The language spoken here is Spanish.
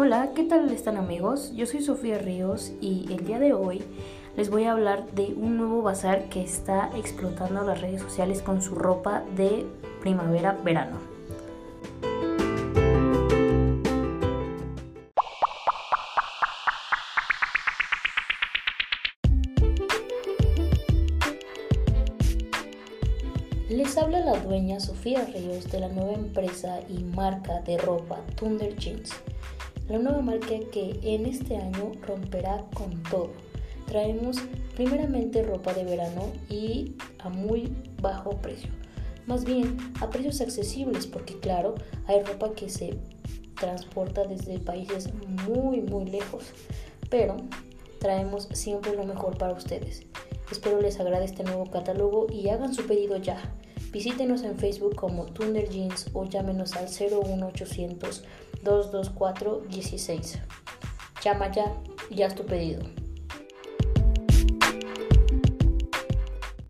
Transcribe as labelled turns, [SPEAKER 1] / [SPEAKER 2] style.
[SPEAKER 1] Hola, ¿qué tal están amigos? Yo soy Sofía Ríos y el día de hoy les voy a hablar de un nuevo bazar que está explotando las redes sociales con su ropa de primavera-verano. Les habla la dueña Sofía Ríos de la nueva empresa y marca de ropa Thunder Jeans. La nueva marca que en este año romperá con todo. Traemos primeramente ropa de verano y a muy bajo precio. Más bien a precios accesibles porque claro, hay ropa que se transporta desde países muy muy lejos. Pero traemos siempre lo mejor para ustedes. Espero les agrade este nuevo catálogo y hagan su pedido ya. Visítenos en Facebook como Thunder Jeans o llámenos al 01800 224 16. Llama ya y haz tu pedido.